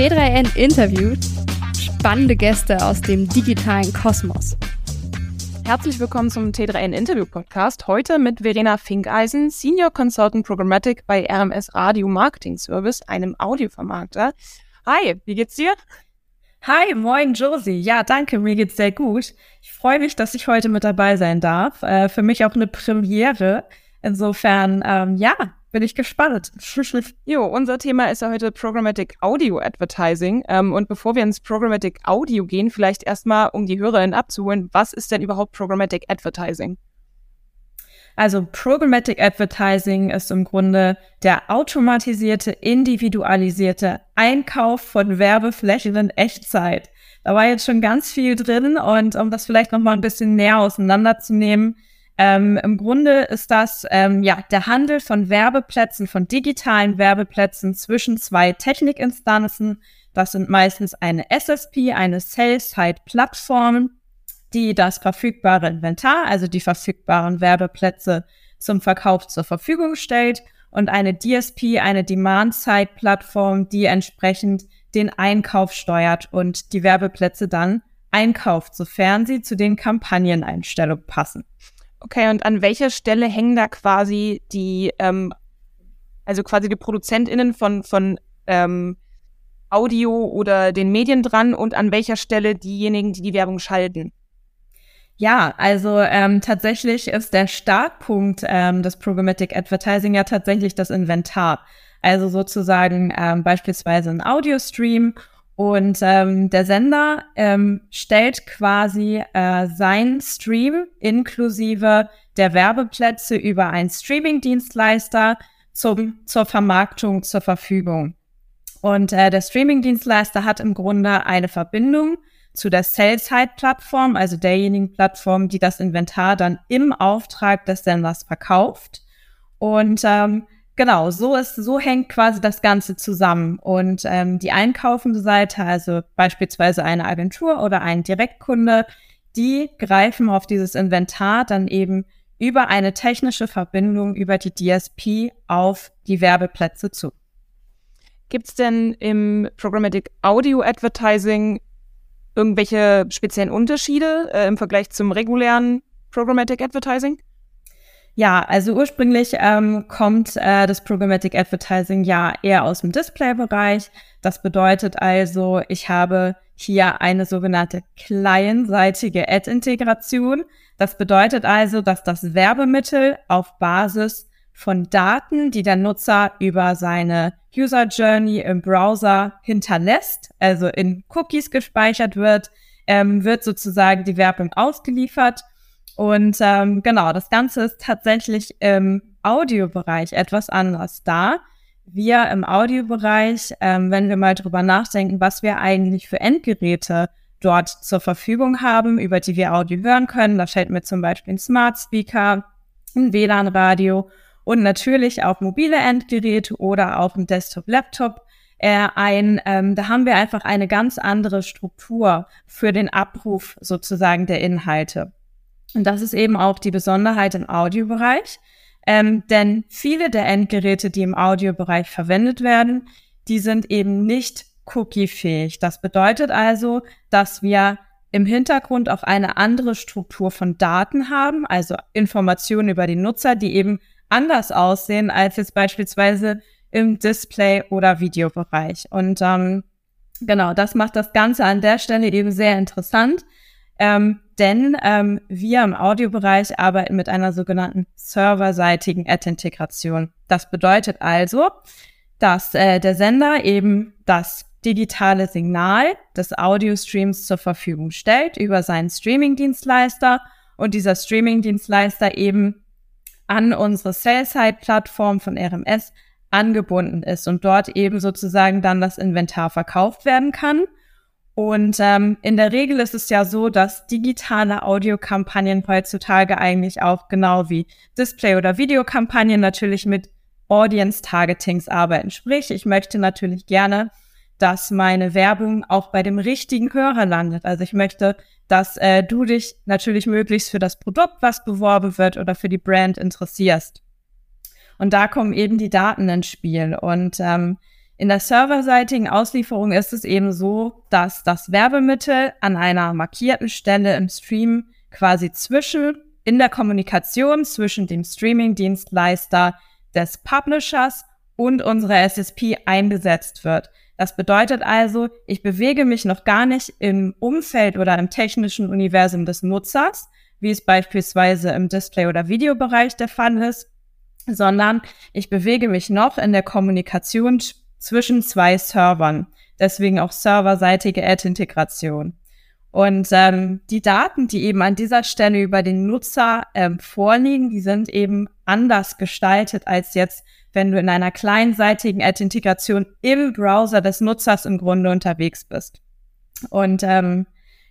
T3N interviewt spannende Gäste aus dem digitalen Kosmos. Herzlich willkommen zum T3N Interview Podcast. Heute mit Verena Finkeisen, Senior Consultant Programmatic bei RMS Radio Marketing Service, einem Audiovermarkter. Hi, wie geht's dir? Hi, moin Josie. Ja, danke, mir geht's sehr gut. Ich freue mich, dass ich heute mit dabei sein darf. Äh, für mich auch eine Premiere. Insofern, ähm, ja, bin ich gespannt. jo, unser Thema ist ja heute Programmatic Audio Advertising. Ähm, und bevor wir ins Programmatic Audio gehen, vielleicht erstmal, um die HörerInnen abzuholen, was ist denn überhaupt Programmatic Advertising? Also Programmatic Advertising ist im Grunde der automatisierte, individualisierte Einkauf von Werbeflächen in Echtzeit. Da war jetzt schon ganz viel drin und um das vielleicht noch mal ein bisschen näher auseinanderzunehmen, ähm, Im Grunde ist das ähm, ja der Handel von Werbeplätzen, von digitalen Werbeplätzen zwischen zwei Technikinstanzen. Das sind meistens eine SSP, eine Sales-Side-Plattform, die das verfügbare Inventar, also die verfügbaren Werbeplätze zum Verkauf zur Verfügung stellt und eine DSP, eine Demand-Side-Plattform, die entsprechend den Einkauf steuert und die Werbeplätze dann einkauft, sofern sie zu den Kampagneneinstellungen passen. Okay, und an welcher Stelle hängen da quasi die, ähm, also quasi die ProduzentInnen von, von ähm, Audio oder den Medien dran und an welcher Stelle diejenigen, die die Werbung schalten? Ja, also ähm, tatsächlich ist der Startpunkt ähm, des Programmatic Advertising ja tatsächlich das Inventar. Also sozusagen ähm, beispielsweise ein Audio-Stream und ähm, der Sender ähm, stellt quasi äh, sein Stream inklusive der Werbeplätze über einen Streaming-Dienstleister zum, zur Vermarktung zur Verfügung. Und äh, der Streaming-Dienstleister hat im Grunde eine Verbindung zu der Sell-Side-Plattform, also derjenigen Plattform, die das Inventar dann im Auftrag des Senders verkauft. Und ähm, Genau, so ist, so hängt quasi das Ganze zusammen. Und ähm, die einkaufende Seite, also beispielsweise eine Agentur oder ein Direktkunde, die greifen auf dieses Inventar dann eben über eine technische Verbindung über die DSP auf die Werbeplätze zu. Gibt es denn im Programmatic Audio Advertising irgendwelche speziellen Unterschiede äh, im Vergleich zum regulären Programmatic Advertising? Ja, also ursprünglich ähm, kommt äh, das Programmatic Advertising ja eher aus dem Display-Bereich. Das bedeutet also, ich habe hier eine sogenannte clientseitige Ad-Integration. Das bedeutet also, dass das Werbemittel auf Basis von Daten, die der Nutzer über seine User Journey im Browser hinterlässt, also in Cookies gespeichert wird, ähm, wird sozusagen die Werbung ausgeliefert und ähm, genau, das Ganze ist tatsächlich im Audiobereich etwas anders da. Wir im Audiobereich, ähm, wenn wir mal drüber nachdenken, was wir eigentlich für Endgeräte dort zur Verfügung haben, über die wir Audio hören können, da fällt mir zum Beispiel ein Smart Speaker, ein WLAN-Radio und natürlich auch mobile Endgeräte oder auch ein Desktop-Laptop äh, ein. Ähm, da haben wir einfach eine ganz andere Struktur für den Abruf sozusagen der Inhalte. Und das ist eben auch die Besonderheit im Audiobereich. Ähm, denn viele der Endgeräte, die im Audiobereich verwendet werden, die sind eben nicht cookie-fähig. Das bedeutet also, dass wir im Hintergrund auch eine andere Struktur von Daten haben, also Informationen über die Nutzer, die eben anders aussehen als jetzt beispielsweise im Display- oder Videobereich. Und ähm, genau, das macht das Ganze an der Stelle eben sehr interessant. Ähm, denn ähm, wir im Audiobereich arbeiten mit einer sogenannten serverseitigen Ad-Integration. Das bedeutet also, dass äh, der Sender eben das digitale Signal des Audiostreams zur Verfügung stellt über seinen Streaming-Dienstleister und dieser Streaming-Dienstleister eben an unsere Sell-Side-Plattform von RMS angebunden ist und dort eben sozusagen dann das Inventar verkauft werden kann. Und ähm, in der Regel ist es ja so, dass digitale Audiokampagnen heutzutage eigentlich auch genau wie Display- oder Videokampagnen natürlich mit Audience-Targetings arbeiten. Sprich, ich möchte natürlich gerne, dass meine Werbung auch bei dem richtigen Hörer landet. Also ich möchte, dass äh, du dich natürlich möglichst für das Produkt, was beworben wird oder für die Brand interessierst. Und da kommen eben die Daten ins Spiel. Und ähm, In der serverseitigen Auslieferung ist es eben so, dass das Werbemittel an einer markierten Stelle im Stream quasi zwischen, in der Kommunikation zwischen dem Streaming-Dienstleister des Publishers und unserer SSP eingesetzt wird. Das bedeutet also, ich bewege mich noch gar nicht im Umfeld oder im technischen Universum des Nutzers, wie es beispielsweise im Display- oder Videobereich der Fall ist, sondern ich bewege mich noch in der Kommunikation zwischen zwei Servern. Deswegen auch serverseitige Ad-Integration. Und ähm, die Daten, die eben an dieser Stelle über den Nutzer ähm, vorliegen, die sind eben anders gestaltet als jetzt, wenn du in einer kleinseitigen Ad-Integration im Browser des Nutzers im Grunde unterwegs bist. Und ähm,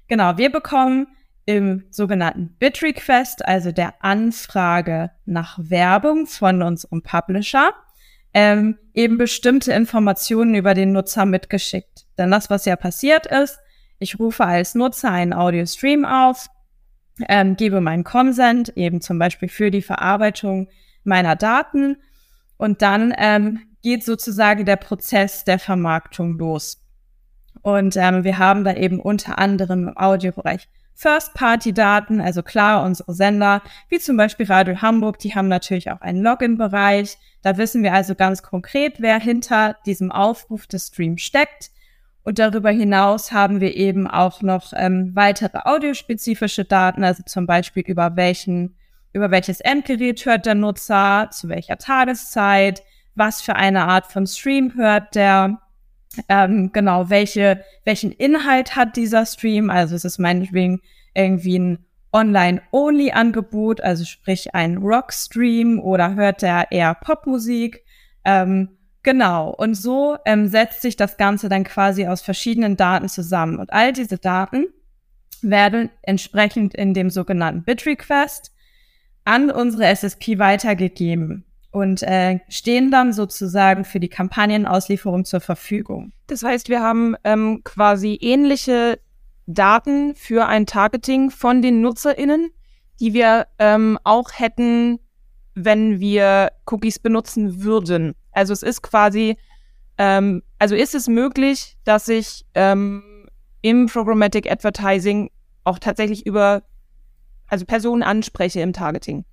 genau, wir bekommen im sogenannten Bit-Request, also der Anfrage nach Werbung von unserem Publisher, ähm, eben bestimmte Informationen über den Nutzer mitgeschickt. Denn das, was ja passiert ist, ich rufe als Nutzer einen Audio-Stream auf, ähm, gebe meinen Consent, eben zum Beispiel für die Verarbeitung meiner Daten und dann ähm, geht sozusagen der Prozess der Vermarktung los. Und ähm, wir haben da eben unter anderem im Audiobereich First-Party-Daten, also klar, unsere Sender, wie zum Beispiel Radio Hamburg, die haben natürlich auch einen Login-Bereich. Da wissen wir also ganz konkret, wer hinter diesem Aufruf des Streams steckt. Und darüber hinaus haben wir eben auch noch ähm, weitere audiospezifische Daten, also zum Beispiel über welchen, über welches Endgerät hört der Nutzer, zu welcher Tageszeit, was für eine Art von Stream hört der, ähm, genau, welche, welchen Inhalt hat dieser Stream? Also es ist meinetwegen irgendwie ein Online-Only-Angebot, also sprich ein Rock-Stream oder hört er eher Popmusik? Ähm, genau. Und so ähm, setzt sich das Ganze dann quasi aus verschiedenen Daten zusammen. Und all diese Daten werden entsprechend in dem sogenannten Bit-Request an unsere SSP weitergegeben und äh, stehen dann sozusagen für die Kampagnenauslieferung zur Verfügung. Das heißt, wir haben ähm, quasi ähnliche Daten für ein Targeting von den NutzerInnen, die wir ähm, auch hätten, wenn wir Cookies benutzen würden. Also es ist quasi, ähm, also ist es möglich, dass ich ähm, im Programmatic Advertising auch tatsächlich über, also Personen anspreche im Targeting.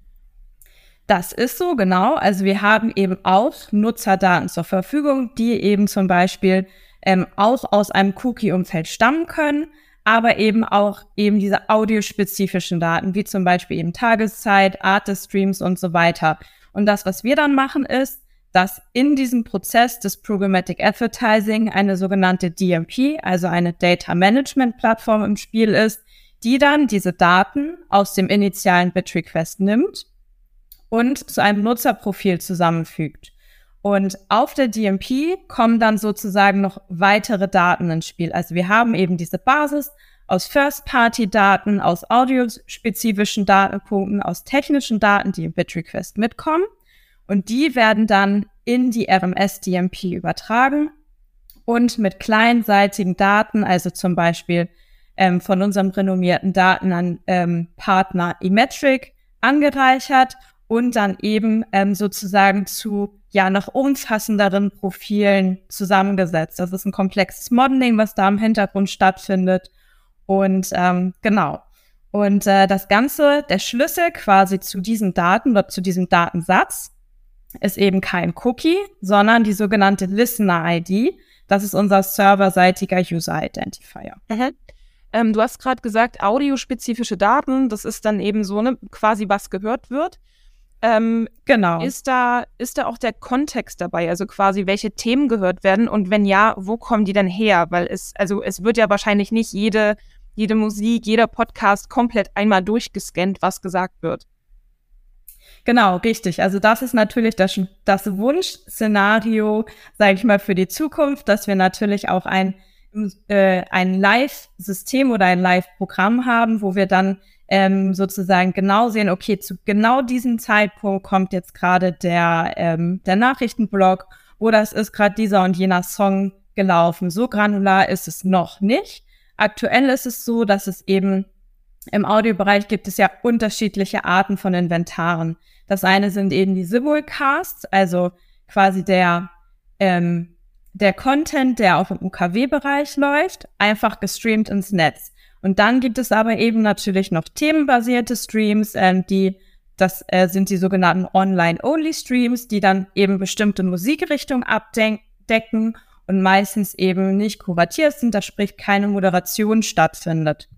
Das ist so, genau. Also wir haben eben auch Nutzerdaten zur Verfügung, die eben zum Beispiel ähm, auch aus einem Cookie-Umfeld stammen können, aber eben auch eben diese audiospezifischen Daten, wie zum Beispiel eben Tageszeit, Art des Streams und so weiter. Und das, was wir dann machen, ist, dass in diesem Prozess des Programmatic Advertising eine sogenannte DMP, also eine Data Management Plattform im Spiel ist, die dann diese Daten aus dem initialen Bit Request nimmt und zu einem Nutzerprofil zusammenfügt. Und auf der DMP kommen dann sozusagen noch weitere Daten ins Spiel. Also wir haben eben diese Basis aus First-Party-Daten, aus audiospezifischen Datenpunkten, aus technischen Daten, die im Bit-Request mitkommen. Und die werden dann in die RMS-DMP übertragen und mit kleinseitigen Daten, also zum Beispiel ähm, von unserem renommierten Daten an ähm, eMetric angereichert und dann eben ähm, sozusagen zu ja noch umfassenderen Profilen zusammengesetzt. Das ist ein komplexes Modeling, was da im Hintergrund stattfindet. Und ähm, genau. Und äh, das Ganze, der Schlüssel quasi zu diesen Daten oder zu diesem Datensatz ist eben kein Cookie, sondern die sogenannte Listener-ID. Das ist unser serverseitiger User-Identifier. Mhm. Ähm, du hast gerade gesagt, audiospezifische Daten, das ist dann eben so ne, quasi, was gehört wird. Ähm, genau. Ist da, ist da auch der Kontext dabei? Also quasi, welche Themen gehört werden und wenn ja, wo kommen die denn her? Weil es, also es wird ja wahrscheinlich nicht jede, jede Musik, jeder Podcast komplett einmal durchgescannt, was gesagt wird. Genau, richtig. Also das ist natürlich das, das Wunschszenario, sage ich mal, für die Zukunft, dass wir natürlich auch ein, äh, ein Live-System oder ein Live-Programm haben, wo wir dann ähm, sozusagen genau sehen, okay, zu genau diesem Zeitpunkt kommt jetzt gerade der, ähm, der Nachrichtenblog oder es ist gerade dieser und jener Song gelaufen. So granular ist es noch nicht. Aktuell ist es so, dass es eben im Audiobereich gibt es ja unterschiedliche Arten von Inventaren. Das eine sind eben die Simulcasts, also quasi der, ähm, der Content, der auch im UKW-Bereich läuft, einfach gestreamt ins Netz. Und dann gibt es aber eben natürlich noch themenbasierte Streams, ähm, die das äh, sind die sogenannten Online-Only-Streams, die dann eben bestimmte Musikrichtungen abdecken und meistens eben nicht kuratiert sind, da sprich keine Moderation stattfindet.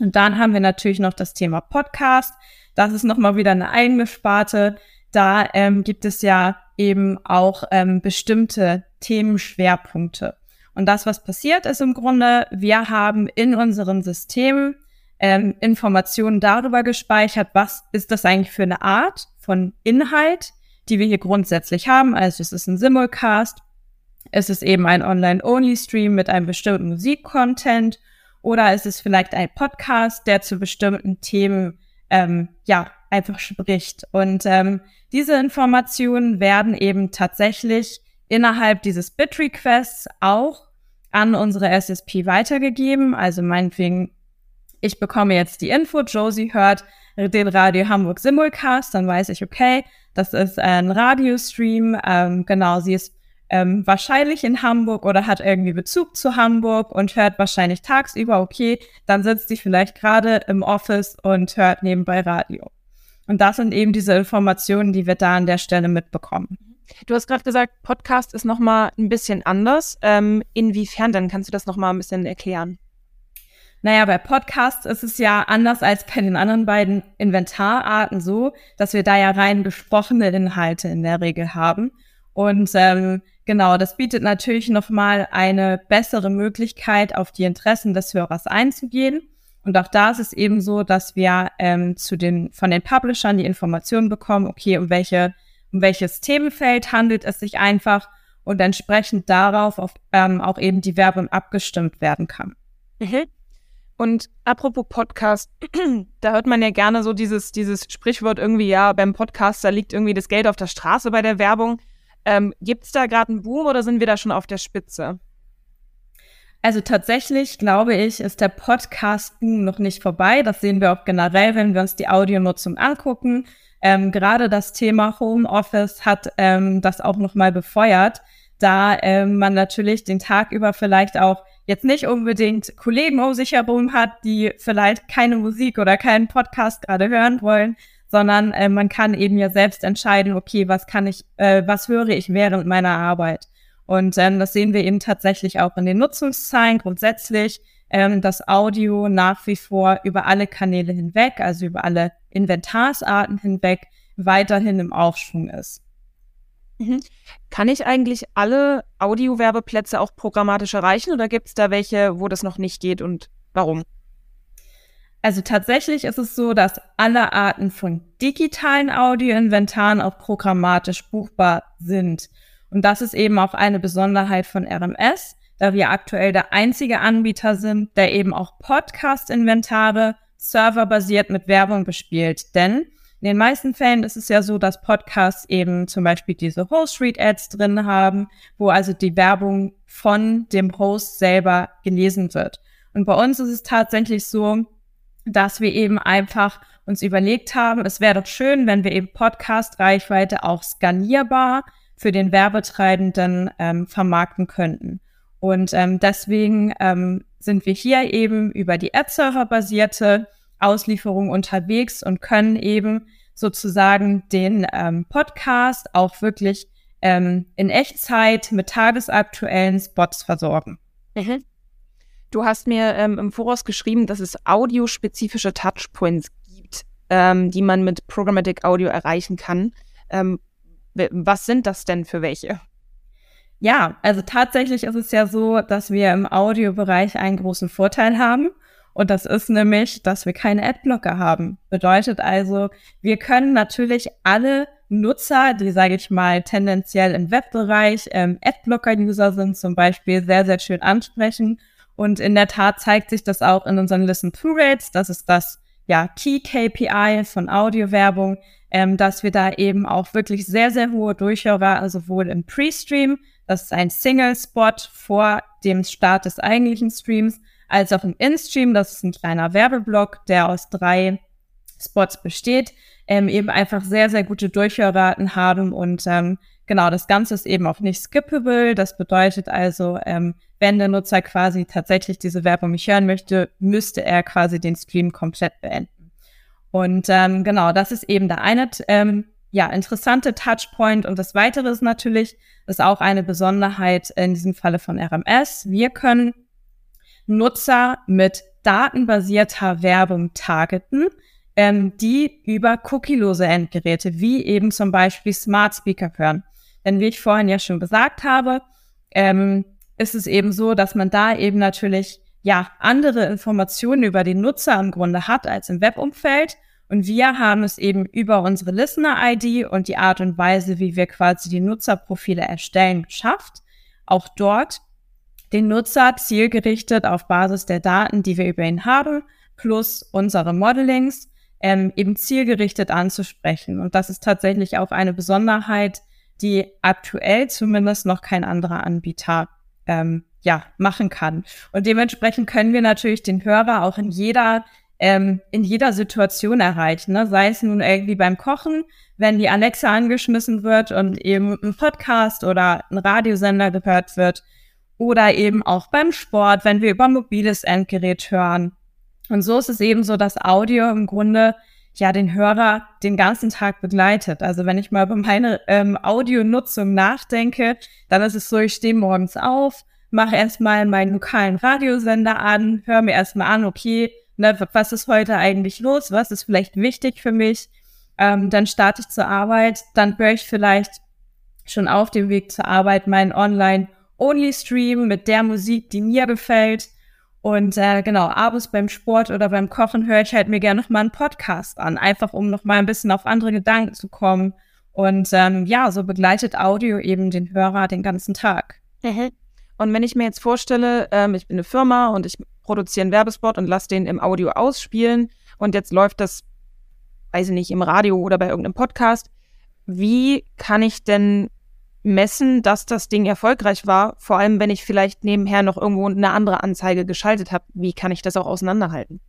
Und dann haben wir natürlich noch das Thema Podcast. Das ist nochmal wieder eine eigene Sparte. Da ähm, gibt es ja eben auch ähm, bestimmte Themenschwerpunkte. Und das, was passiert, ist im Grunde, wir haben in unseren Systemen ähm, Informationen darüber gespeichert, was ist das eigentlich für eine Art von Inhalt, die wir hier grundsätzlich haben. Also es ist ein Simulcast, es ist eben ein Online-Only-Stream mit einem bestimmten Musikcontent oder es ist vielleicht ein Podcast, der zu bestimmten Themen ähm, ja einfach spricht. Und ähm, diese Informationen werden eben tatsächlich innerhalb dieses Bit-Requests auch an unsere SSP weitergegeben. Also meinetwegen, ich bekomme jetzt die Info, Josie hört den Radio Hamburg Simulcast, dann weiß ich, okay, das ist ein Radiostream. Ähm, genau, sie ist ähm, wahrscheinlich in Hamburg oder hat irgendwie Bezug zu Hamburg und hört wahrscheinlich tagsüber, okay, dann sitzt sie vielleicht gerade im Office und hört nebenbei Radio. Und das sind eben diese Informationen, die wir da an der Stelle mitbekommen. Du hast gerade gesagt, Podcast ist nochmal ein bisschen anders. Ähm, inwiefern denn? Kannst du das nochmal ein bisschen erklären? Naja, bei Podcasts ist es ja anders als bei den anderen beiden Inventararten so, dass wir da ja rein besprochene Inhalte in der Regel haben. Und ähm, genau, das bietet natürlich nochmal eine bessere Möglichkeit, auf die Interessen des Hörers einzugehen. Und auch da ist es eben so, dass wir ähm, zu den, von den Publishern die Informationen bekommen, okay, um welche um welches Themenfeld handelt es sich einfach und entsprechend darauf auf, ähm, auch eben die Werbung abgestimmt werden kann. Mhm. Und apropos Podcast, da hört man ja gerne so dieses, dieses Sprichwort irgendwie, ja, beim Podcast, da liegt irgendwie das Geld auf der Straße bei der Werbung. Ähm, Gibt es da gerade einen Boom oder sind wir da schon auf der Spitze? Also tatsächlich, glaube ich, ist der Podcast-Boom noch nicht vorbei. Das sehen wir auch generell, wenn wir uns die Audionutzung angucken. Ähm, Gerade das Thema Homeoffice hat ähm, das auch nochmal befeuert, da ähm, man natürlich den Tag über vielleicht auch jetzt nicht unbedingt Kollegen um sich herum hat, die vielleicht keine Musik oder keinen Podcast gerade hören wollen, sondern äh, man kann eben ja selbst entscheiden, okay, was kann ich, äh, was höre ich während meiner Arbeit? Und ähm, das sehen wir eben tatsächlich auch in den Nutzungszahlen grundsätzlich, ähm, dass Audio nach wie vor über alle Kanäle hinweg, also über alle Inventarsarten hinweg, weiterhin im Aufschwung ist. Mhm. Kann ich eigentlich alle Audiowerbeplätze auch programmatisch erreichen oder gibt es da welche, wo das noch nicht geht und warum? Also tatsächlich ist es so, dass alle Arten von digitalen Audioinventaren auch programmatisch buchbar sind. Und das ist eben auch eine Besonderheit von RMS, da wir aktuell der einzige Anbieter sind, der eben auch Podcast-Inventare serverbasiert mit Werbung bespielt. Denn in den meisten Fällen ist es ja so, dass Podcasts eben zum Beispiel diese Host-Read-Ads drin haben, wo also die Werbung von dem Host selber gelesen wird. Und bei uns ist es tatsächlich so, dass wir eben einfach uns überlegt haben, es wäre doch schön, wenn wir eben Podcast-Reichweite auch skalierbar für den Werbetreibenden ähm, vermarkten könnten. Und ähm, deswegen ähm, sind wir hier eben über die Ad-Server-basierte Auslieferung unterwegs und können eben sozusagen den ähm, Podcast auch wirklich ähm, in Echtzeit mit tagesaktuellen Spots versorgen. Mhm. Du hast mir ähm, im Voraus geschrieben, dass es audiospezifische Touchpoints gibt, ähm, die man mit Programmatic Audio erreichen kann. Ähm, was sind das denn für welche? Ja, also tatsächlich ist es ja so, dass wir im Audiobereich einen großen Vorteil haben. Und das ist nämlich, dass wir keine Adblocker haben. Bedeutet also, wir können natürlich alle Nutzer, die, sage ich mal, tendenziell im Webbereich ähm, Adblocker-User sind, zum Beispiel sehr, sehr schön ansprechen. Und in der Tat zeigt sich das auch in unseren Listen-to-Rates. Das ist das ja, Key KPI von Audiowerbung, ähm, dass wir da eben auch wirklich sehr, sehr hohe Durchhörer, also sowohl im Pre-Stream, das ist ein Single-Spot vor dem Start des eigentlichen Streams, als auch im In-Stream, das ist ein kleiner Werbeblock, der aus drei Spots besteht, ähm, eben einfach sehr, sehr gute Durchhörraten haben und ähm, genau, das Ganze ist eben auch nicht skippable. Das bedeutet also, ähm, wenn der Nutzer quasi tatsächlich diese Werbung nicht hören möchte, müsste er quasi den Stream komplett beenden. Und ähm, genau, das ist eben der eine ähm, ja, interessante Touchpoint. Und das Weitere ist natürlich, ist auch eine Besonderheit in diesem Falle von RMS. Wir können Nutzer mit datenbasierter Werbung targeten, ähm, die über cookielose Endgeräte wie eben zum Beispiel Smart Speaker hören. Denn wie ich vorhin ja schon gesagt habe, ähm, ist es eben so, dass man da eben natürlich ja andere Informationen über den Nutzer im Grunde hat als im Webumfeld. Und wir haben es eben über unsere Listener-ID und die Art und Weise, wie wir quasi die Nutzerprofile erstellen, geschafft, auch dort den Nutzer zielgerichtet auf Basis der Daten, die wir über ihn haben, plus unsere Modelings, ähm, eben zielgerichtet anzusprechen. Und das ist tatsächlich auch eine Besonderheit, die aktuell zumindest noch kein anderer Anbieter ähm, ja, machen kann. Und dementsprechend können wir natürlich den Hörer auch in jeder ähm, in jeder Situation erreichen. Ne? Sei es nun irgendwie beim Kochen, wenn die Alexa angeschmissen wird und eben ein Podcast oder ein Radiosender gehört wird. Oder eben auch beim Sport, wenn wir über mobiles Endgerät hören. Und so ist es eben so, dass Audio im Grunde ja den Hörer den ganzen Tag begleitet. Also wenn ich mal über meine ähm, Audionutzung nachdenke, dann ist es so, ich stehe morgens auf, mache erstmal meinen lokalen Radiosender an, höre mir erstmal an, okay, ne, was ist heute eigentlich los, was ist vielleicht wichtig für mich. Ähm, dann starte ich zur Arbeit, dann höre ich vielleicht schon auf dem Weg zur Arbeit meinen Online-Only-Stream mit der Musik, die mir gefällt. Und äh, genau, abends beim Sport oder beim Kochen höre ich halt mir gerne noch mal einen Podcast an, einfach um noch mal ein bisschen auf andere Gedanken zu kommen. Und ähm, ja, so begleitet Audio eben den Hörer den ganzen Tag. Mhm. Und wenn ich mir jetzt vorstelle, ähm, ich bin eine Firma und ich produziere einen Werbespot und lasse den im Audio ausspielen und jetzt läuft das, weiß ich nicht, im Radio oder bei irgendeinem Podcast, wie kann ich denn messen, dass das Ding erfolgreich war, vor allem wenn ich vielleicht nebenher noch irgendwo eine andere Anzeige geschaltet habe. Wie kann ich das auch auseinanderhalten?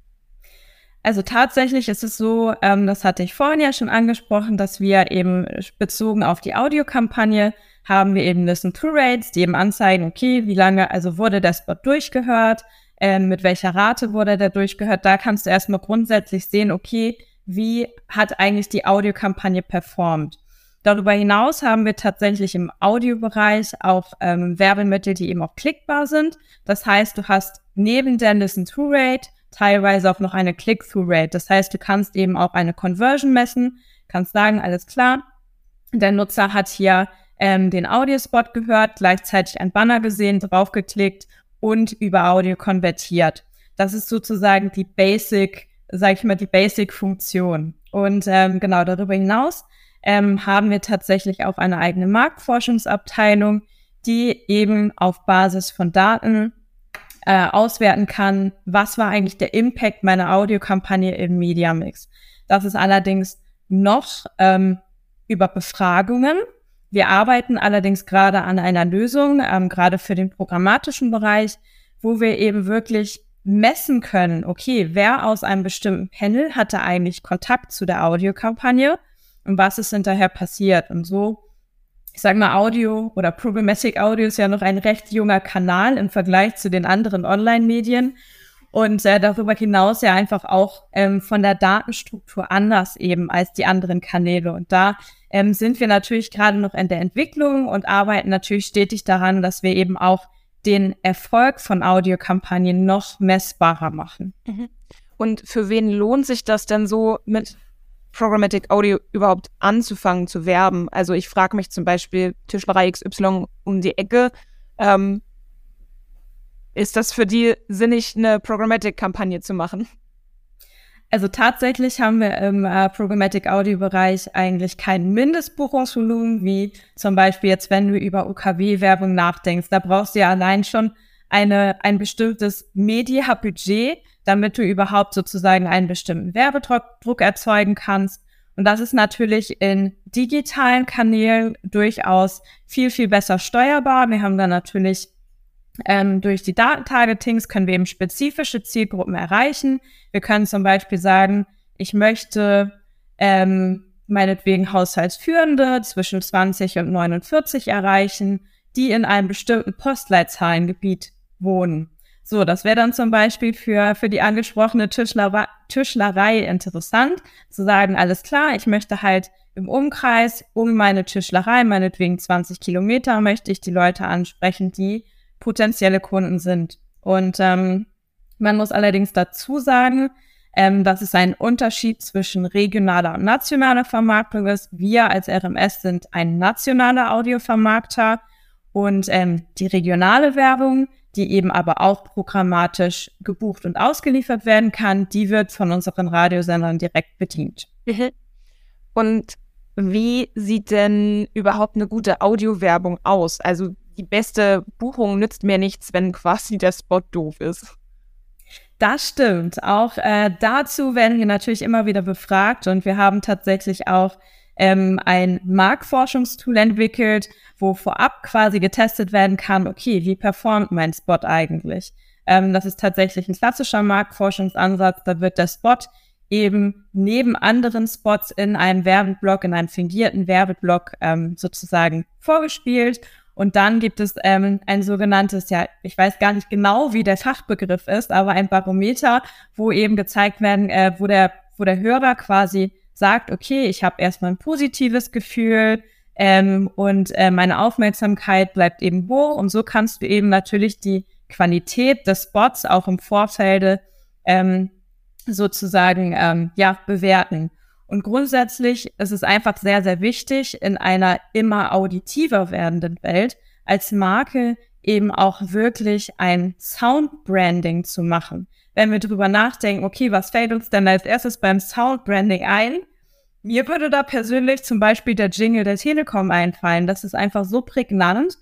Also tatsächlich ist es so, ähm, das hatte ich vorhin ja schon angesprochen, dass wir eben bezogen auf die Audiokampagne haben wir eben Listen-to-Rates, die eben anzeigen, okay, wie lange also wurde der Spot durchgehört, ähm, mit welcher Rate wurde der durchgehört. Da kannst du erstmal grundsätzlich sehen, okay, wie hat eigentlich die Audiokampagne performt. Darüber hinaus haben wir tatsächlich im Audiobereich auch ähm, Werbemittel, die eben auch klickbar sind. Das heißt, du hast neben der Listen-to-Rate teilweise auch noch eine Click-through-Rate. Das heißt, du kannst eben auch eine Conversion messen, kannst sagen, alles klar, der Nutzer hat hier ähm, den Audiospot gehört, gleichzeitig ein Banner gesehen, draufgeklickt und über Audio konvertiert. Das ist sozusagen die Basic, sage ich mal, die Basic-Funktion. Und ähm, genau darüber hinaus ähm, haben wir tatsächlich auch eine eigene Marktforschungsabteilung, die eben auf Basis von Daten äh, auswerten kann, was war eigentlich der Impact meiner Audiokampagne im Media Mix. Das ist allerdings noch ähm, über Befragungen. Wir arbeiten allerdings gerade an einer Lösung, ähm, gerade für den programmatischen Bereich, wo wir eben wirklich messen können, okay, wer aus einem bestimmten Panel hatte eigentlich Kontakt zu der Audiokampagne und was ist hinterher passiert. Und so, ich sage mal, Audio oder Programmatic Audio ist ja noch ein recht junger Kanal im Vergleich zu den anderen Online-Medien und äh, darüber hinaus ja einfach auch ähm, von der Datenstruktur anders eben als die anderen Kanäle. Und da ähm, sind wir natürlich gerade noch in der Entwicklung und arbeiten natürlich stetig daran, dass wir eben auch den Erfolg von Audiokampagnen noch messbarer machen. Mhm. Und für wen lohnt sich das denn so mit Programmatic Audio überhaupt anzufangen zu werben. Also ich frage mich zum Beispiel Tischlerei XY um die Ecke. Ähm, ist das für die sinnig, eine Programmatic-Kampagne zu machen? Also tatsächlich haben wir im äh, Programmatic Audio Bereich eigentlich kein Mindestbuchungsvolumen, wie zum Beispiel jetzt, wenn du über UKW-Werbung nachdenkst. Da brauchst du ja allein schon eine, ein bestimmtes Media-Budget, damit du überhaupt sozusagen einen bestimmten Werbedruck erzeugen kannst. Und das ist natürlich in digitalen Kanälen durchaus viel, viel besser steuerbar. Wir haben dann natürlich ähm, durch die Datentargetings können wir eben spezifische Zielgruppen erreichen. Wir können zum Beispiel sagen, ich möchte ähm, meinetwegen Haushaltsführende zwischen 20 und 49 erreichen, die in einem bestimmten Postleitzahlengebiet wohnen. So, das wäre dann zum Beispiel für, für die angesprochene Tischlerei, Tischlerei interessant, zu sagen, alles klar, ich möchte halt im Umkreis um meine Tischlerei, meinetwegen 20 Kilometer, möchte ich die Leute ansprechen, die potenzielle Kunden sind. Und ähm, man muss allerdings dazu sagen, ähm, dass es ein Unterschied zwischen regionaler und nationaler Vermarktung ist. Wir als RMS sind ein nationaler Audiovermarkter und ähm, die regionale Werbung, die eben aber auch programmatisch gebucht und ausgeliefert werden kann, die wird von unseren Radiosendern direkt bedient. Und wie sieht denn überhaupt eine gute Audiowerbung aus? Also die beste Buchung nützt mir nichts, wenn quasi der Spot doof ist. Das stimmt. Auch äh, dazu werden wir natürlich immer wieder befragt und wir haben tatsächlich auch ähm, ein Marktforschungstool entwickelt, wo vorab quasi getestet werden kann, okay, wie performt mein Spot eigentlich? Ähm, das ist tatsächlich ein klassischer Marktforschungsansatz. Da wird der Spot eben neben anderen Spots in einem Werbeblock, in einem fingierten Werbeblock ähm, sozusagen vorgespielt. Und dann gibt es ähm, ein sogenanntes, ja, ich weiß gar nicht genau, wie der Fachbegriff ist, aber ein Barometer, wo eben gezeigt werden, äh, wo der, wo der Hörer quasi sagt, okay, ich habe erstmal ein positives Gefühl ähm, und äh, meine Aufmerksamkeit bleibt eben hoch. Und so kannst du eben natürlich die Qualität des Spots auch im Vorfeld ähm, sozusagen ähm, ja bewerten. Und grundsätzlich ist es einfach sehr, sehr wichtig, in einer immer auditiver werdenden Welt als Marke eben auch wirklich ein Soundbranding zu machen. Wenn wir drüber nachdenken, okay, was fällt uns denn als erstes beim Soundbranding ein? Mir würde da persönlich zum Beispiel der Jingle der Telekom einfallen. Das ist einfach so prägnant.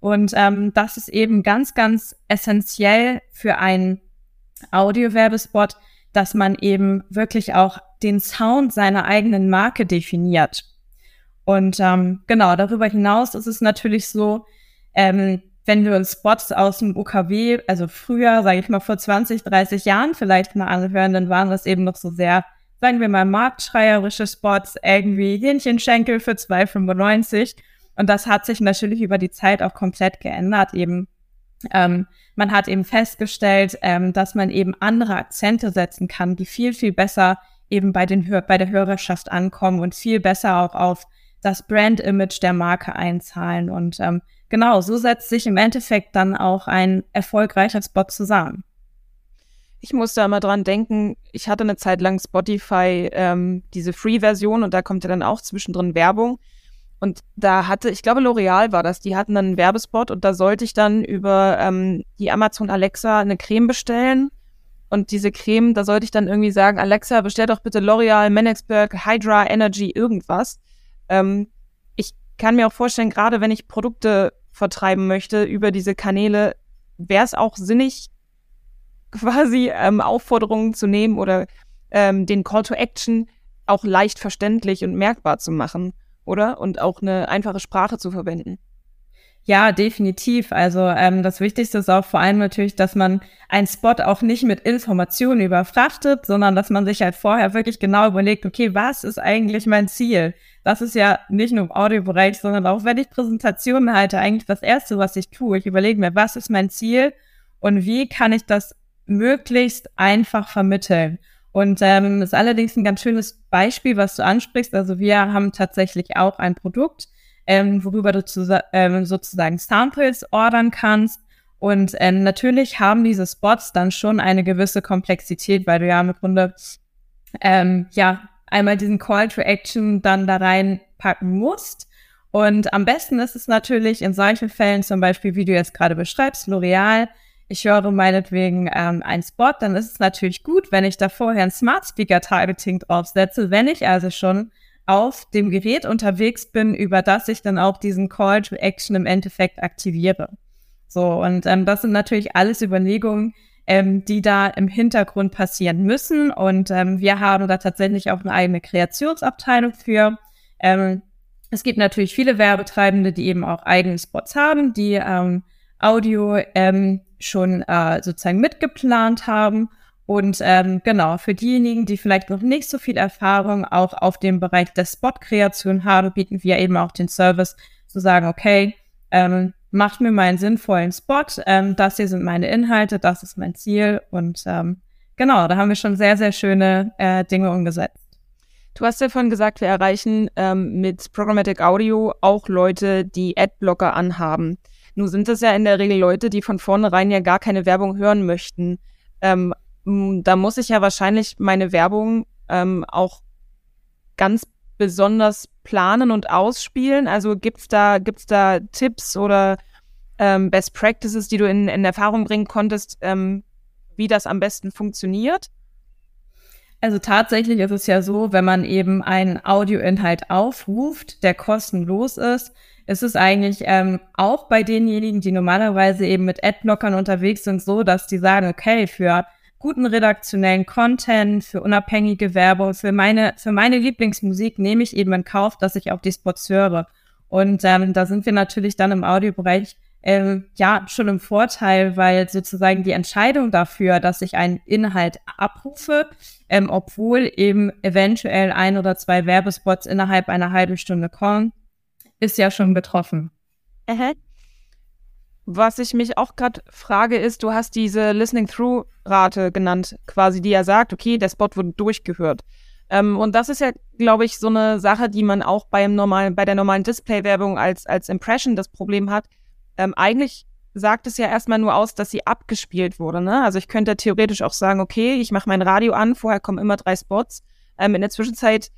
Und ähm, das ist eben ganz, ganz essentiell für einen Audiowerbespot, dass man eben wirklich auch den Sound seiner eigenen Marke definiert. Und ähm, genau, darüber hinaus ist es natürlich so, ähm, wenn wir uns Spots aus dem UKW, also früher, sage ich mal vor 20, 30 Jahren vielleicht mal anhören, dann waren das eben noch so sehr, sagen wir mal, marktschreierische Spots, irgendwie Hähnchenschenkel für 2,95. Und das hat sich natürlich über die Zeit auch komplett geändert, eben ähm, man hat eben festgestellt, ähm, dass man eben andere Akzente setzen kann, die viel, viel besser eben bei, den, bei der Hörerschaft ankommen und viel besser auch auf das Brand-Image der Marke einzahlen. Und ähm, genau, so setzt sich im Endeffekt dann auch ein erfolgreicher Spot zusammen. Ich muss da immer dran denken, ich hatte eine Zeit lang Spotify, ähm, diese Free-Version und da kommt ja dann auch zwischendrin Werbung. Und da hatte, ich glaube, L'Oreal war das, die hatten dann einen Werbespot und da sollte ich dann über ähm, die Amazon Alexa eine Creme bestellen. Und diese Creme, da sollte ich dann irgendwie sagen, Alexa, bestell doch bitte L'Oreal, Manexberg, Hydra, Energy, irgendwas. Ähm, ich kann mir auch vorstellen, gerade wenn ich Produkte vertreiben möchte über diese Kanäle, wäre es auch sinnig, quasi ähm, Aufforderungen zu nehmen oder ähm, den Call to Action auch leicht verständlich und merkbar zu machen oder? Und auch eine einfache Sprache zu verwenden. Ja, definitiv. Also ähm, das Wichtigste ist auch vor allem natürlich, dass man einen Spot auch nicht mit Informationen überfrachtet, sondern dass man sich halt vorher wirklich genau überlegt, okay, was ist eigentlich mein Ziel? Das ist ja nicht nur im Audiobereich, sondern auch wenn ich Präsentationen halte, eigentlich das Erste, was ich tue. Ich überlege mir, was ist mein Ziel und wie kann ich das möglichst einfach vermitteln? Und ähm, ist allerdings ein ganz schönes Beispiel, was du ansprichst. Also wir haben tatsächlich auch ein Produkt, ähm, worüber du zu, ähm, sozusagen Samples ordern kannst. Und ähm, natürlich haben diese Spots dann schon eine gewisse Komplexität, weil du ja im Grunde ähm, ja einmal diesen Call to Action dann da reinpacken musst. Und am besten ist es natürlich in solchen Fällen, zum Beispiel, wie du jetzt gerade beschreibst, L'Oreal, ich höre meinetwegen ähm, einen Spot, dann ist es natürlich gut, wenn ich da vorher ein Smart Speaker Targeting draufsetze, wenn ich also schon auf dem Gerät unterwegs bin, über das ich dann auch diesen Call to Action im Endeffekt aktiviere. So, und ähm, das sind natürlich alles Überlegungen, ähm, die da im Hintergrund passieren müssen. Und ähm, wir haben da tatsächlich auch eine eigene Kreationsabteilung für. Ähm, es gibt natürlich viele Werbetreibende, die eben auch eigene Spots haben, die ähm, Audio ähm, schon äh, sozusagen mitgeplant haben. Und ähm, genau, für diejenigen, die vielleicht noch nicht so viel Erfahrung auch auf dem Bereich der Spot-Kreation haben, bieten wir eben auch den Service zu sagen, okay, ähm, macht mir meinen sinnvollen Spot, ähm, das hier sind meine Inhalte, das ist mein Ziel und ähm, genau, da haben wir schon sehr, sehr schöne äh, Dinge umgesetzt. Du hast ja vorhin gesagt, wir erreichen ähm, mit Programmatic Audio auch Leute, die Adblocker anhaben. Nun sind es ja in der Regel Leute, die von vornherein ja gar keine Werbung hören möchten. Ähm, da muss ich ja wahrscheinlich meine Werbung ähm, auch ganz besonders planen und ausspielen. Also gibt's da, gibt's da Tipps oder ähm, Best Practices, die du in, in Erfahrung bringen konntest, ähm, wie das am besten funktioniert? Also tatsächlich ist es ja so, wenn man eben einen Audioinhalt aufruft, der kostenlos ist, ist es eigentlich ähm, auch bei denjenigen, die normalerweise eben mit Adblockern unterwegs sind, so, dass die sagen, okay, für guten redaktionellen Content, für unabhängige Werbung, für meine, für meine Lieblingsmusik nehme ich eben in Kauf, dass ich auch die Spots höre. Und ähm, da sind wir natürlich dann im Audiobereich ähm, ja schon im Vorteil, weil sozusagen die Entscheidung dafür, dass ich einen Inhalt abrufe, ähm, obwohl eben eventuell ein oder zwei Werbespots innerhalb einer halben Stunde kommen, ist ja schon betroffen. Aha. Was ich mich auch gerade frage, ist, du hast diese Listening-Through-Rate genannt, quasi, die ja sagt, okay, der Spot wurde durchgehört. Ähm, und das ist ja, glaube ich, so eine Sache, die man auch beim normalen, bei der normalen Display-Werbung als, als Impression das Problem hat. Ähm, eigentlich sagt es ja erstmal nur aus, dass sie abgespielt wurde. Ne? Also ich könnte theoretisch auch sagen, okay, ich mache mein Radio an, vorher kommen immer drei Spots. Ähm, in der Zwischenzeit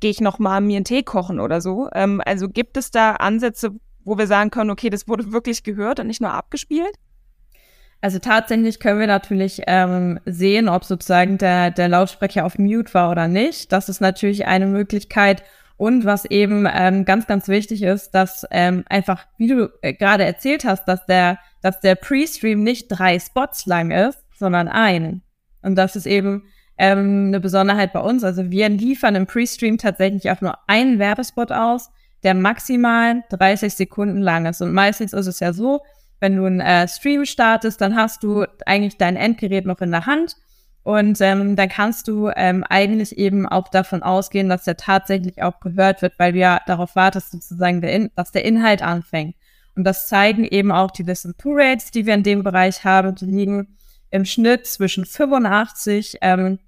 gehe ich noch mal mir einen Tee kochen oder so. Ähm, also gibt es da Ansätze, wo wir sagen können, okay, das wurde wirklich gehört und nicht nur abgespielt? Also tatsächlich können wir natürlich ähm, sehen, ob sozusagen der, der Lautsprecher auf Mute war oder nicht. Das ist natürlich eine Möglichkeit. Und was eben ähm, ganz, ganz wichtig ist, dass ähm, einfach, wie du äh, gerade erzählt hast, dass der, dass der Pre-Stream nicht drei Spots lang ist, sondern ein. Und das ist eben ähm, eine Besonderheit bei uns. Also wir liefern im Pre-Stream tatsächlich auch nur einen Werbespot aus der maximal 30 Sekunden lang ist. Und meistens ist es ja so, wenn du einen äh, Stream startest, dann hast du eigentlich dein Endgerät noch in der Hand und ähm, dann kannst du ähm, eigentlich eben auch davon ausgehen, dass der tatsächlich auch gehört wird, weil du ja darauf wartest, sozusagen, der in dass der Inhalt anfängt. Und das zeigen eben auch die Listen-to-Rates, die wir in dem Bereich haben. Die liegen im Schnitt zwischen 85 ähm,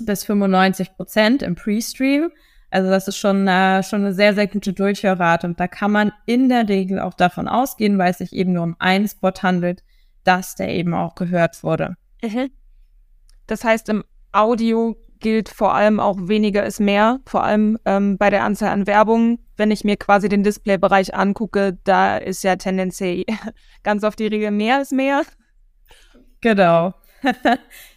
bis 95 Prozent im Pre-Stream. Also das ist schon, äh, schon eine sehr, sehr gute Durchhörrate. Und da kann man in der Regel auch davon ausgehen, weil es sich eben nur um einen Spot handelt, dass der eben auch gehört wurde. Mhm. Das heißt, im Audio gilt vor allem auch weniger ist mehr, vor allem ähm, bei der Anzahl an Werbung. Wenn ich mir quasi den Displaybereich angucke, da ist ja tendenziell ganz oft die Regel mehr ist mehr. Genau.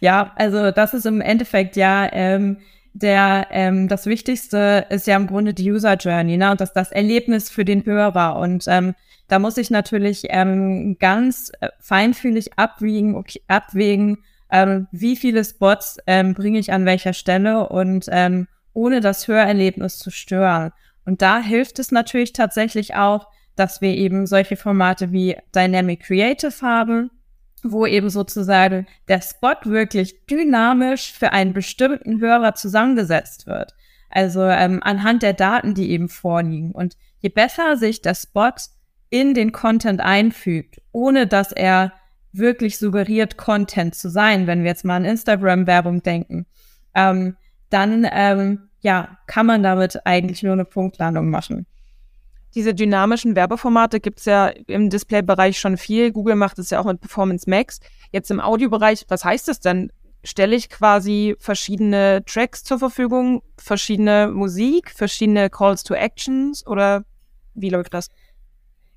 ja, also das ist im Endeffekt ja ähm, der, ähm, das Wichtigste ist ja im Grunde die User Journey, ne? Und das, das Erlebnis für den Hörer. Und ähm, da muss ich natürlich ähm, ganz äh, feinfühlig abwiegen, okay, abwägen, ähm, wie viele Spots ähm, bringe ich an welcher Stelle und ähm, ohne das Hörerlebnis zu stören. Und da hilft es natürlich tatsächlich auch, dass wir eben solche Formate wie Dynamic Creative haben, wo eben sozusagen der Spot wirklich dynamisch für einen bestimmten Hörer zusammengesetzt wird. Also ähm, anhand der Daten, die eben vorliegen. Und je besser sich der Spot in den Content einfügt, ohne dass er wirklich suggeriert, Content zu sein, wenn wir jetzt mal an Instagram-Werbung denken, ähm, dann ähm, ja, kann man damit eigentlich nur eine Punktlandung machen. Diese dynamischen Werbeformate gibt es ja im Display-Bereich schon viel. Google macht es ja auch mit Performance Max. Jetzt im Audiobereich, was heißt das denn? Stelle ich quasi verschiedene Tracks zur Verfügung, verschiedene Musik, verschiedene Calls to Actions oder wie läuft das?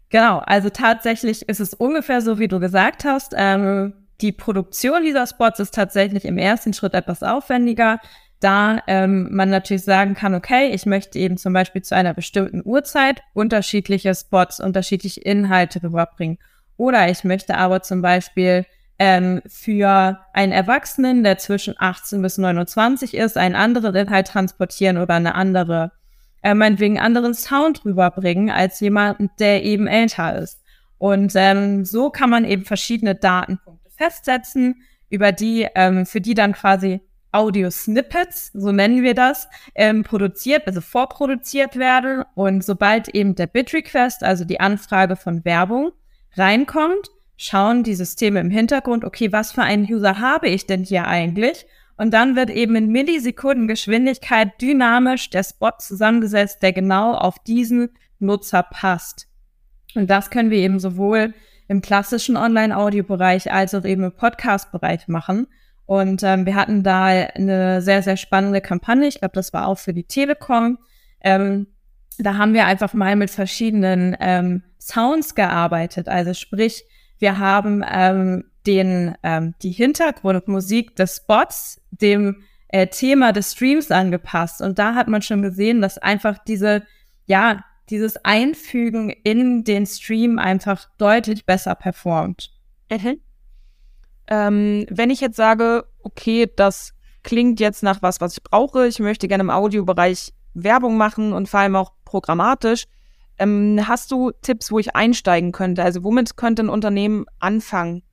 Genau, also tatsächlich ist es ungefähr so, wie du gesagt hast. Ähm, die Produktion dieser Spots ist tatsächlich im ersten Schritt etwas aufwendiger da ähm, man natürlich sagen kann, okay, ich möchte eben zum Beispiel zu einer bestimmten Uhrzeit unterschiedliche Spots, unterschiedliche Inhalte rüberbringen. Oder ich möchte aber zum Beispiel ähm, für einen Erwachsenen, der zwischen 18 bis 29 ist, einen anderen Inhalt transportieren oder eine andere, äh, meinetwegen anderen Sound rüberbringen als jemand, der eben älter ist. Und ähm, so kann man eben verschiedene Datenpunkte festsetzen, über die, ähm, für die dann quasi Audio-Snippets, so nennen wir das, ähm, produziert, also vorproduziert werden. Und sobald eben der Bit-Request, also die Anfrage von Werbung, reinkommt, schauen die Systeme im Hintergrund, okay, was für einen User habe ich denn hier eigentlich? Und dann wird eben in Millisekunden Geschwindigkeit dynamisch der Spot zusammengesetzt, der genau auf diesen Nutzer passt. Und das können wir eben sowohl im klassischen Online-Audio-Bereich als auch eben im Podcast-Bereich machen. Und ähm, wir hatten da eine sehr, sehr spannende Kampagne. Ich glaube, das war auch für die Telekom. Ähm, da haben wir einfach mal mit verschiedenen ähm, Sounds gearbeitet. Also sprich, wir haben ähm, den, ähm, die Hintergrundmusik des Spots dem äh, Thema des Streams angepasst. Und da hat man schon gesehen, dass einfach diese, ja, dieses Einfügen in den Stream einfach deutlich besser performt. Mhm. Ähm, wenn ich jetzt sage, okay, das klingt jetzt nach was, was ich brauche, ich möchte gerne im Audiobereich Werbung machen und vor allem auch programmatisch, ähm, hast du Tipps, wo ich einsteigen könnte? Also womit könnte ein Unternehmen anfangen?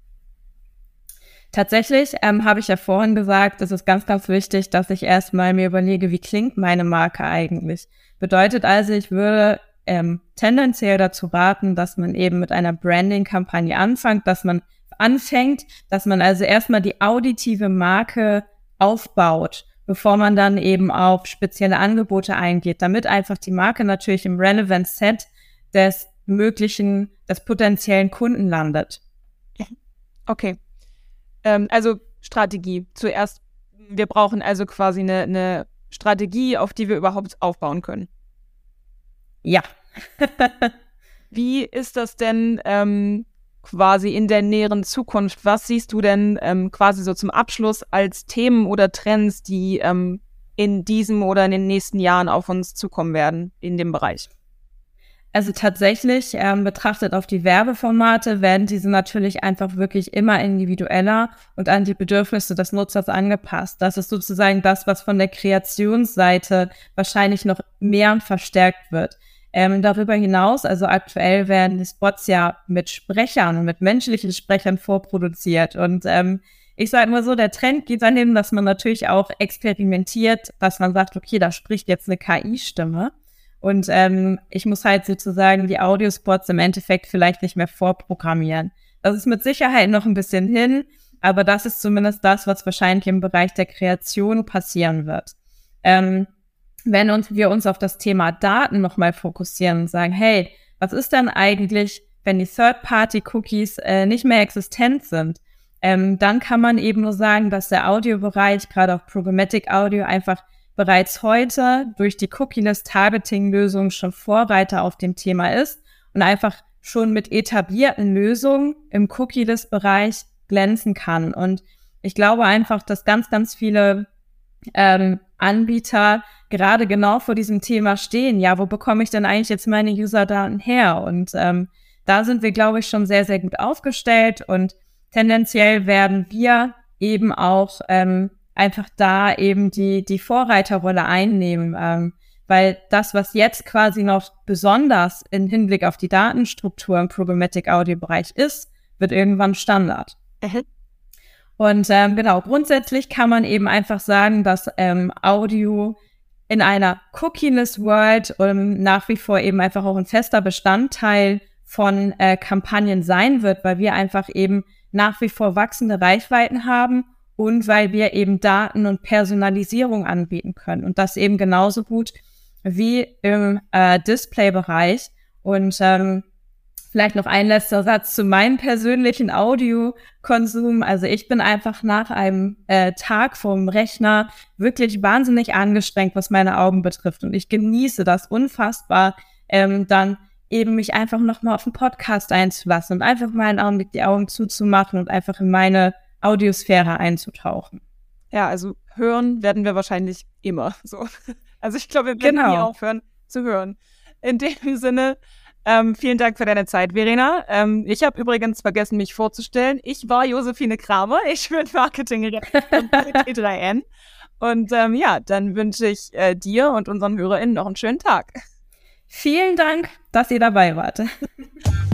Tatsächlich ähm, habe ich ja vorhin gesagt, es ist ganz, ganz wichtig, dass ich erstmal mir überlege, wie klingt meine Marke eigentlich. Bedeutet also, ich würde ähm, tendenziell dazu raten, dass man eben mit einer Branding-Kampagne anfängt, dass man anfängt, dass man also erstmal die auditive Marke aufbaut, bevor man dann eben auf spezielle Angebote eingeht, damit einfach die Marke natürlich im Relevant Set des möglichen, des potenziellen Kunden landet. Okay. Ähm, also Strategie. Zuerst, wir brauchen also quasi eine, eine Strategie, auf die wir überhaupt aufbauen können. Ja. Wie ist das denn ähm, quasi in der näheren Zukunft? Was siehst du denn ähm, quasi so zum Abschluss als Themen oder Trends, die ähm, in diesem oder in den nächsten Jahren auf uns zukommen werden in dem Bereich? Also tatsächlich ähm, betrachtet auf die Werbeformate werden diese natürlich einfach wirklich immer individueller und an die Bedürfnisse des Nutzers angepasst. Das ist sozusagen das, was von der Kreationsseite wahrscheinlich noch mehr verstärkt wird. Ähm, darüber hinaus, also aktuell werden die Spots ja mit Sprechern, mit menschlichen Sprechern vorproduziert. Und ähm, ich sage mal so, der Trend geht dahin, dass man natürlich auch experimentiert, dass man sagt, okay, da spricht jetzt eine KI-Stimme. Und ähm, ich muss halt sozusagen die Audiospots im Endeffekt vielleicht nicht mehr vorprogrammieren. Das ist mit Sicherheit noch ein bisschen hin, aber das ist zumindest das, was wahrscheinlich im Bereich der Kreation passieren wird. Ähm, wenn uns, wir uns auf das Thema Daten nochmal fokussieren und sagen, hey, was ist denn eigentlich, wenn die Third-Party-Cookies äh, nicht mehr existent sind? Ähm, dann kann man eben nur sagen, dass der Audiobereich, gerade auf Programmatic Audio, einfach bereits heute durch die Cookie-Less-Targeting-Lösung schon Vorreiter auf dem Thema ist und einfach schon mit etablierten Lösungen im Cookie-Less-Bereich glänzen kann. Und ich glaube einfach, dass ganz, ganz viele ähm, Anbieter gerade genau vor diesem Thema stehen. Ja, wo bekomme ich denn eigentlich jetzt meine User-Daten her? Und ähm, da sind wir, glaube ich, schon sehr, sehr gut aufgestellt und tendenziell werden wir eben auch ähm, einfach da eben die, die Vorreiterrolle einnehmen. Ähm, weil das, was jetzt quasi noch besonders im Hinblick auf die Datenstruktur im Programmatic Audio Bereich ist, wird irgendwann Standard. Mhm. Und ähm, genau, grundsätzlich kann man eben einfach sagen, dass ähm, Audio in einer cookieless World ähm, nach wie vor eben einfach auch ein fester Bestandteil von äh, Kampagnen sein wird, weil wir einfach eben nach wie vor wachsende Reichweiten haben und weil wir eben Daten und Personalisierung anbieten können und das eben genauso gut wie im äh, Display-Bereich. Und ähm, Vielleicht noch ein letzter Satz zu meinem persönlichen Audiokonsum. Also ich bin einfach nach einem äh, Tag vom Rechner wirklich wahnsinnig angestrengt, was meine Augen betrifft. Und ich genieße das unfassbar, ähm, dann eben mich einfach nochmal auf den Podcast einzulassen und einfach mal einen Augenblick die Augen zuzumachen und einfach in meine Audiosphäre einzutauchen. Ja, also hören werden wir wahrscheinlich immer so. Also ich glaube, wir werden genau. nie aufhören zu hören. In dem Sinne, ähm, vielen Dank für deine Zeit, Verena. Ähm, ich habe übrigens vergessen, mich vorzustellen. Ich war Josephine Kramer. Ich bin Marketingreferentin bei T3N. Und ähm, ja, dann wünsche ich äh, dir und unseren HörerInnen noch einen schönen Tag. Vielen Dank, dass ihr dabei wart.